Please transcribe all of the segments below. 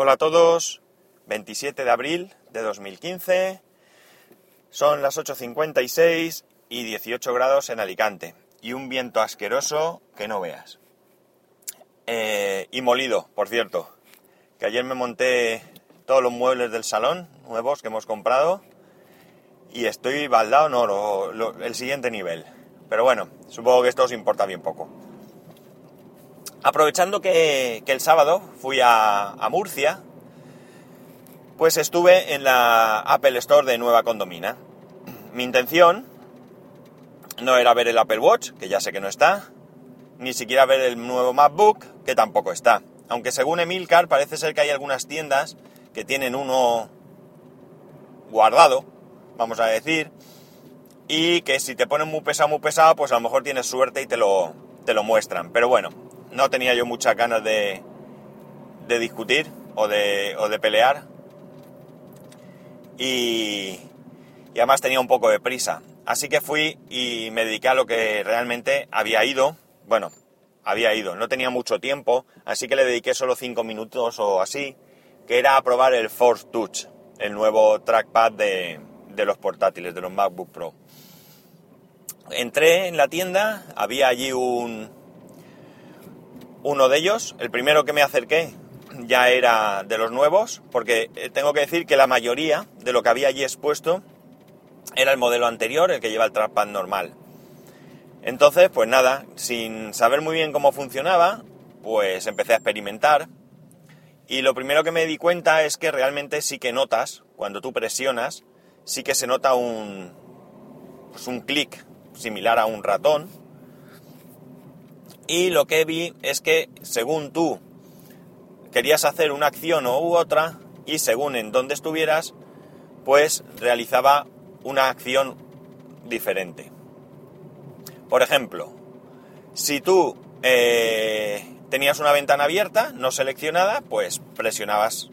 Hola a todos, 27 de abril de 2015, son las 8.56 y 18 grados en Alicante y un viento asqueroso que no veas. Eh, y molido, por cierto, que ayer me monté todos los muebles del salón nuevos que hemos comprado y estoy baldado, no, el siguiente nivel. Pero bueno, supongo que esto os importa bien poco. Aprovechando que, el sábado fui a, Murcia, pues estuve en la Apple Store de Nueva Condomina. Mi intención no era ver el Apple Watch, que ya sé que no está, ni siquiera ver el nuevo MacBook, que tampoco está. Aunque según Emilcar parece ser que hay algunas tiendas que tienen uno guardado, vamos a decir, y que si te ponen muy pesado, muy pesado, pues a lo mejor tienes suerte y te lo, te lo muestran. Pero bueno, no tenía yo muchas ganas de, de discutir o de, o de pelear. Y, y además tenía un poco de prisa. Así que fui y me dediqué a lo que realmente había ido. Bueno, había ido, no tenía mucho tiempo, así que le dediqué solo 5 minutos o así, que era a probar el Force Touch, el nuevo trackpad de, de los portátiles, de los MacBook Pro. Entré en la tienda, había allí un, uno de ellos, el primero que me acerqué ya era de los nuevos, porque eh, tengo que decir que la mayoría de lo que había allí expuesto era el modelo anterior, el que lleva el trackpad normal. Entonces, pues nada, sin saber muy bien cómo funcionaba, pues empecé a experimentar. Y lo primero que me di cuenta es que realmente sí que notas, cuando tú presionas, sí que se nota un, pues un clic similar a un ratón, y lo que vi es que según tú querías hacer una acción u otra y según en dónde estuvieras, pues realizaba una acción diferente. Por ejemplo, si tú eh, tenías una ventana abierta, no seleccionada, pues presionabas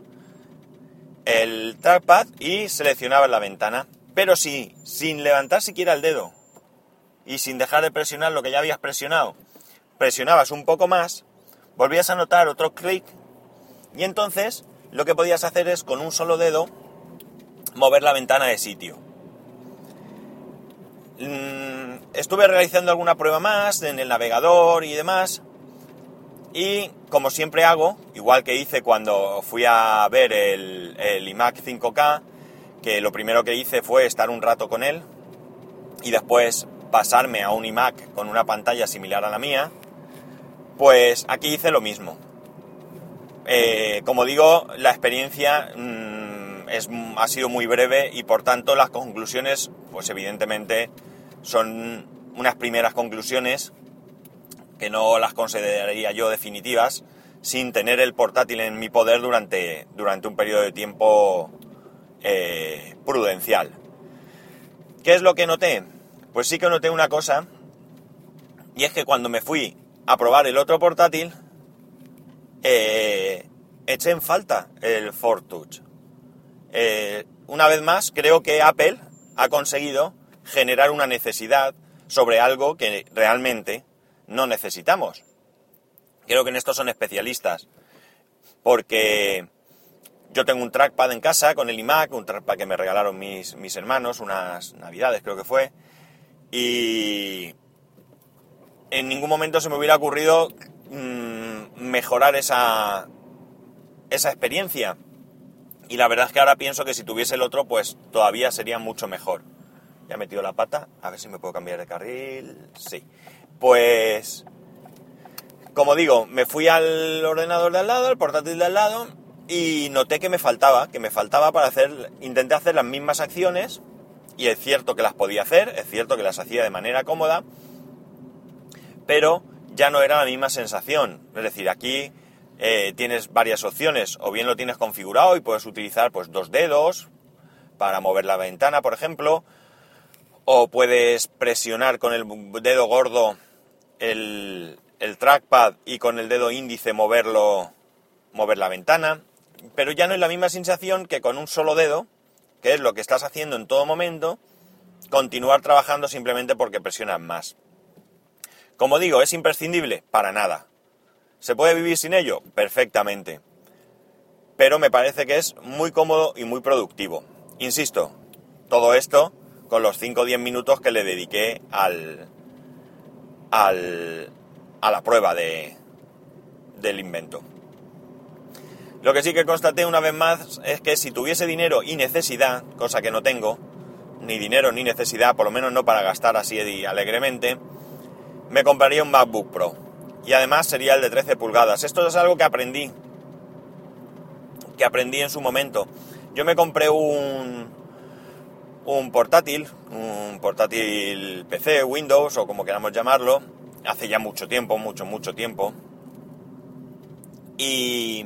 el trackpad y seleccionabas la ventana. Pero si sin levantar siquiera el dedo y sin dejar de presionar lo que ya habías presionado, presionabas un poco más, volvías a notar otro clic y entonces lo que podías hacer es con un solo dedo mover la ventana de sitio. Mm, estuve realizando alguna prueba más en el navegador y demás y como siempre hago, igual que hice cuando fui a ver el, el iMac 5K, que lo primero que hice fue estar un rato con él y después pasarme a un iMac con una pantalla similar a la mía, pues aquí hice lo mismo. Eh, como digo, la experiencia mm, ha sido muy breve y por tanto las conclusiones, pues evidentemente son unas primeras conclusiones que no las consideraría yo definitivas sin tener el portátil en mi poder durante, durante un periodo de tiempo eh, prudencial. ¿Qué es lo que noté? Pues sí que noté una cosa, y es que cuando me fui a probar el otro portátil, eh, eché en falta el Fortouch. Eh, una vez más, creo que Apple ha conseguido generar una necesidad sobre algo que realmente no necesitamos. Creo que en esto son especialistas, porque yo tengo un trackpad en casa con el iMac, un trackpad que me regalaron mis, mis hermanos, unas navidades creo que fue, y en ningún momento se me hubiera ocurrido mm, mejorar esa, esa experiencia. Y la verdad es que ahora pienso que si tuviese el otro, pues todavía sería mucho mejor. Ya he metido la pata, a ver si me puedo cambiar de carril. Sí. Pues, como digo, me fui al ordenador de al lado, al portátil de al lado, y noté que me faltaba, que me faltaba para hacer, intenté hacer las mismas acciones, y es cierto que las podía hacer, es cierto que las hacía de manera cómoda, pero ya no era la misma sensación. Es decir, aquí eh, tienes varias opciones, o bien lo tienes configurado y puedes utilizar pues dos dedos para mover la ventana, por ejemplo, o puedes presionar con el dedo gordo el, el trackpad y con el dedo índice moverlo, mover la ventana, pero ya no es la misma sensación que con un solo dedo, que es lo que estás haciendo en todo momento, continuar trabajando simplemente porque presionas más. Como digo, ¿es imprescindible? Para nada. ¿Se puede vivir sin ello? Perfectamente. pero me parece que es muy cómodo y muy productivo. Insisto, todo esto con los 5 o 10 minutos que le dediqué al, al, a la prueba de, del invento. Lo que sí que constaté una vez más es que si tuviese dinero y necesidad, cosa que no tengo, ni dinero ni necesidad, por lo menos no para gastar así alegremente, me compraría un MacBook Pro. Y además sería el de 13 pulgadas. Esto es algo que aprendí. Que aprendí en su momento. Yo me compré un, un portátil, un portátil PC, Windows o como queramos llamarlo, hace ya mucho tiempo, mucho, mucho tiempo. Y,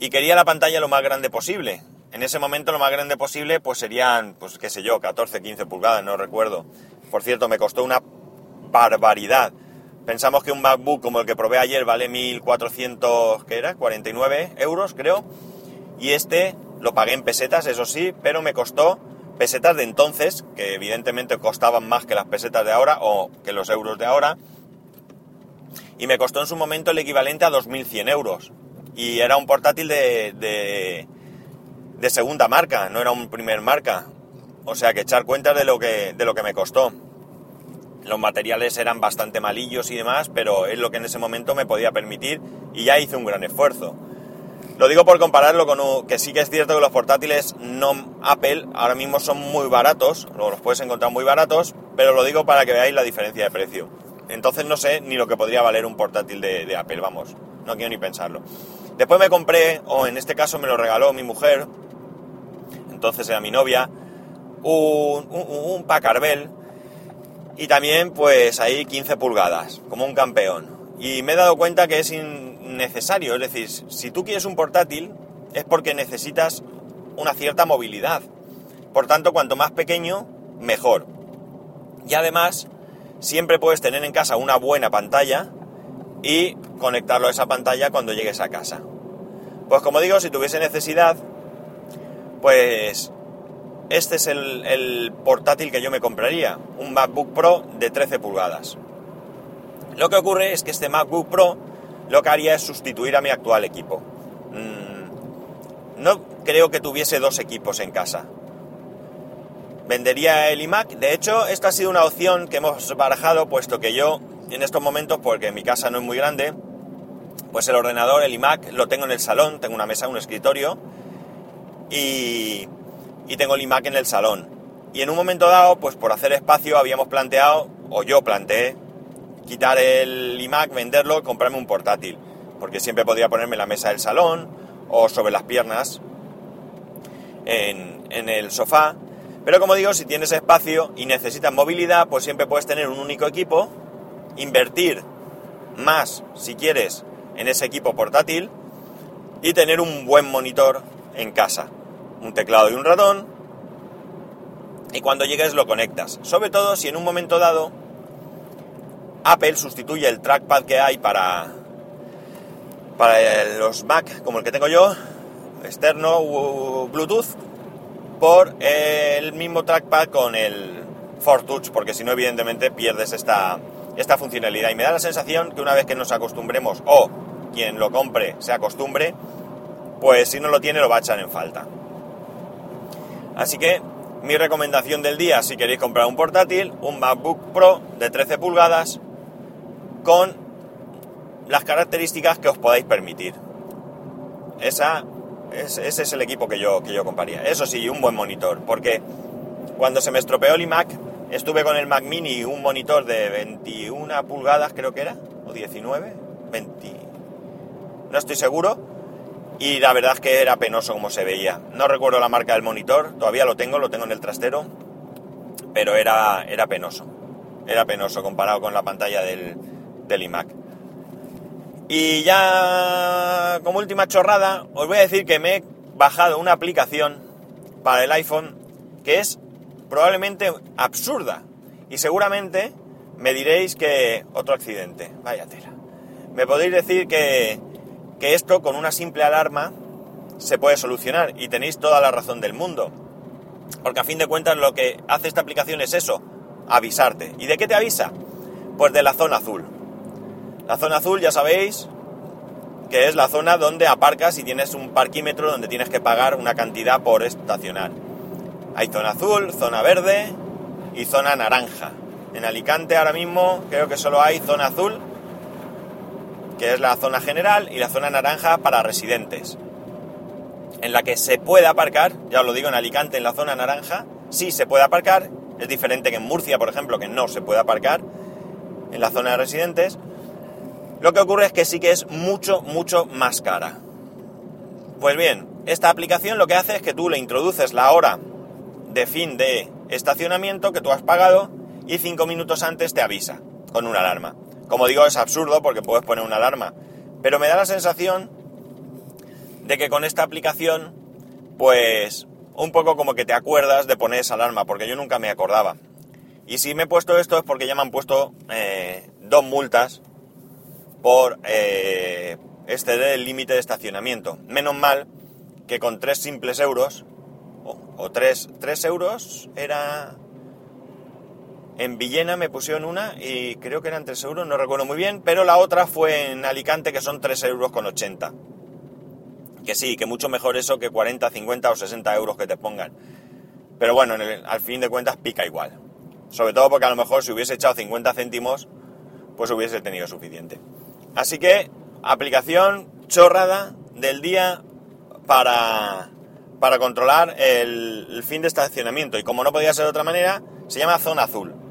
y quería la pantalla lo más grande posible. En ese momento lo más grande posible pues serían, pues qué sé yo, 14, 15 pulgadas, no recuerdo. Por cierto, me costó una barbaridad. Pensamos que un MacBook como el que probé ayer vale 1.400, ¿qué era? 49 euros, creo. Y este lo pagué en pesetas, eso sí, pero me costó pesetas de entonces, que evidentemente costaban más que las pesetas de ahora o que los euros de ahora. Y me costó en su momento el equivalente a 2.100 euros. Y era un portátil de, segunda marca, no era un primer marca. O sea que echar cuenta de lo que, de lo que me costó. Los materiales eran bastante malillos y demás, pero es lo que en ese momento me podía permitir y ya hice un gran esfuerzo. Lo digo por compararlo con que sí que es cierto que los portátiles no Apple ahora mismo son muy baratos, los puedes encontrar muy baratos, pero lo digo para que veáis la diferencia de precio. Entonces no sé ni lo que podría valer un portátil de, de Apple, vamos, no quiero ni pensarlo. Después me compré, o en este caso me lo regaló mi mujer, entonces era mi novia, un, un, un Packard Bell, y también pues ahí 15 pulgadas, como un campeón. Y me he dado cuenta que es innecesario, es decir, si tú quieres un portátil es porque necesitas una cierta movilidad. Por tanto, cuanto más pequeño, mejor. Y además, siempre puedes tener en casa una buena pantalla y conectarlo a esa pantalla cuando llegues a casa. Pues como digo, si tuviese necesidad, pues este es el, portátil que yo me compraría, un MacBook Pro de 13 pulgadas. Lo que ocurre es que este MacBook Pro lo que haría es sustituir a mi actual equipo. Mm, no creo que tuviese dos equipos en casa. Vendería el iMac. De hecho, esta ha sido una opción que hemos barajado, puesto que yo en estos momentos, porque mi casa no es muy grande, pues el ordenador, el iMac, lo tengo en el salón, tengo una mesa, un escritorio, y, y tengo el iMac en el salón. Y en un momento dado, pues por hacer espacio habíamos planteado, o yo planteé, quitar el iMac, venderlo comprarme un portátil. Porque siempre podría ponerme en la mesa del salón o sobre las piernas en el sofá. Pero como digo, si tienes espacio y necesitas movilidad, pues siempre puedes tener un único equipo, invertir más, si quieres, en ese equipo portátil y tener un buen monitor en casa un teclado y un ratón, y cuando llegues lo conectas. Sobre todo si en un momento dado Apple sustituye el trackpad que hay para, para los Mac, como el que tengo yo, externo Bluetooth, por el mismo trackpad con el Touch porque si no, evidentemente pierdes esta, esta funcionalidad. Y me da la sensación que una vez que nos acostumbremos, o quien lo compre se acostumbre, pues si no lo tiene lo va a echar en falta. Así que mi recomendación del día, si queréis comprar un portátil, un MacBook Pro de 13 pulgadas con las características que os podáis permitir. Esa, ese es el equipo que yo, que yo compraría. Eso sí, un buen monitor, porque cuando se me estropeó el iMac, estuve con el Mac Mini, un monitor de 21 pulgadas creo que era, o 19, 20, no estoy seguro, y la verdad es que era penoso como se veía. No recuerdo la marca del monitor, todavía lo tengo, lo tengo en el trastero, pero era, era penoso. Era penoso comparado con la pantalla del, del iMac. Y ya como última chorrada, os voy a decir que me he bajado una aplicación para el iPhone que es probablemente absurda. Y seguramente me diréis que otro accidente, vaya tela. Me podéis decir que, que esto con una simple alarma se puede solucionar y tenéis toda la razón del mundo. Porque a fin de cuentas lo que hace esta aplicación es eso, avisarte. ¿Y de qué te avisa? Pues de la zona azul. La zona azul, ya sabéis, que es la zona donde aparcas y tienes un parquímetro donde tienes que pagar una cantidad por estacionar. Hay zona azul, zona verde y zona naranja. En Alicante ahora mismo creo que solo hay zona azul, que es la zona general, y la zona naranja para residentes. En la que se puede aparcar, ya os lo digo, en Alicante en la zona naranja, sí se puede aparcar, es diferente que en Murcia, por ejemplo, que no se puede aparcar en la zona de residentes. Lo que ocurre es que sí que es mucho, mucho más cara. Pues bien, esta aplicación lo que hace es que tú le introduces la hora de fin de estacionamiento que tú has pagado y cinco minutos antes te avisa con una alarma. Como digo, es absurdo porque puedes poner una alarma, pero me da la sensación de que con esta aplicación, pues un poco como que te acuerdas de poner esa alarma, porque yo nunca me acordaba. Y si me he puesto esto es porque ya me han puesto eh, dos multas por eh, exceder el límite de estacionamiento. Menos mal que con tres simples euros, o, tres, tres euros, era... En Villena me pusieron una y creo que eran tres euros, no recuerdo muy bien, pero la otra fue en Alicante que son tres euros con 80. Que sí, que mucho mejor eso que 40, 50 o 60 euros que te pongan. Pero bueno, al fin de cuentas pica igual. Sobre todo porque a lo mejor si hubiese echado 50 céntimos, pues hubiese tenido suficiente. Así que, aplicación chorrada del día para, para controlar el, el, fin de estacionamiento. Y como no podía ser de otra manera, se llama Zona Azul.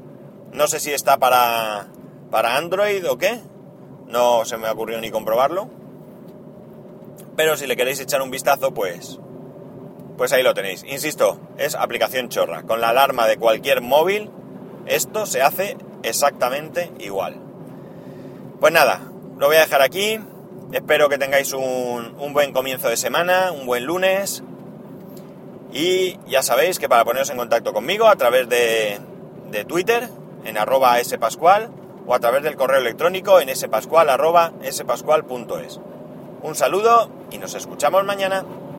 No sé si está para, para Android o qué. No se me ocurrió ni comprobarlo. Pero si le queréis echar un vistazo, pues, pues ahí lo tenéis. Insisto, es aplicación chorra. Con la alarma de cualquier móvil, esto se hace exactamente igual. Pues nada, lo voy a dejar aquí. Espero que tengáis un, un buen comienzo de semana, un buen lunes. Y ya sabéis que para poneros en contacto conmigo a través de, de Twitter, en arroba spascual, o a través del correo electrónico en spascual arroba spascual.es. Un saludo y nos escuchamos mañana.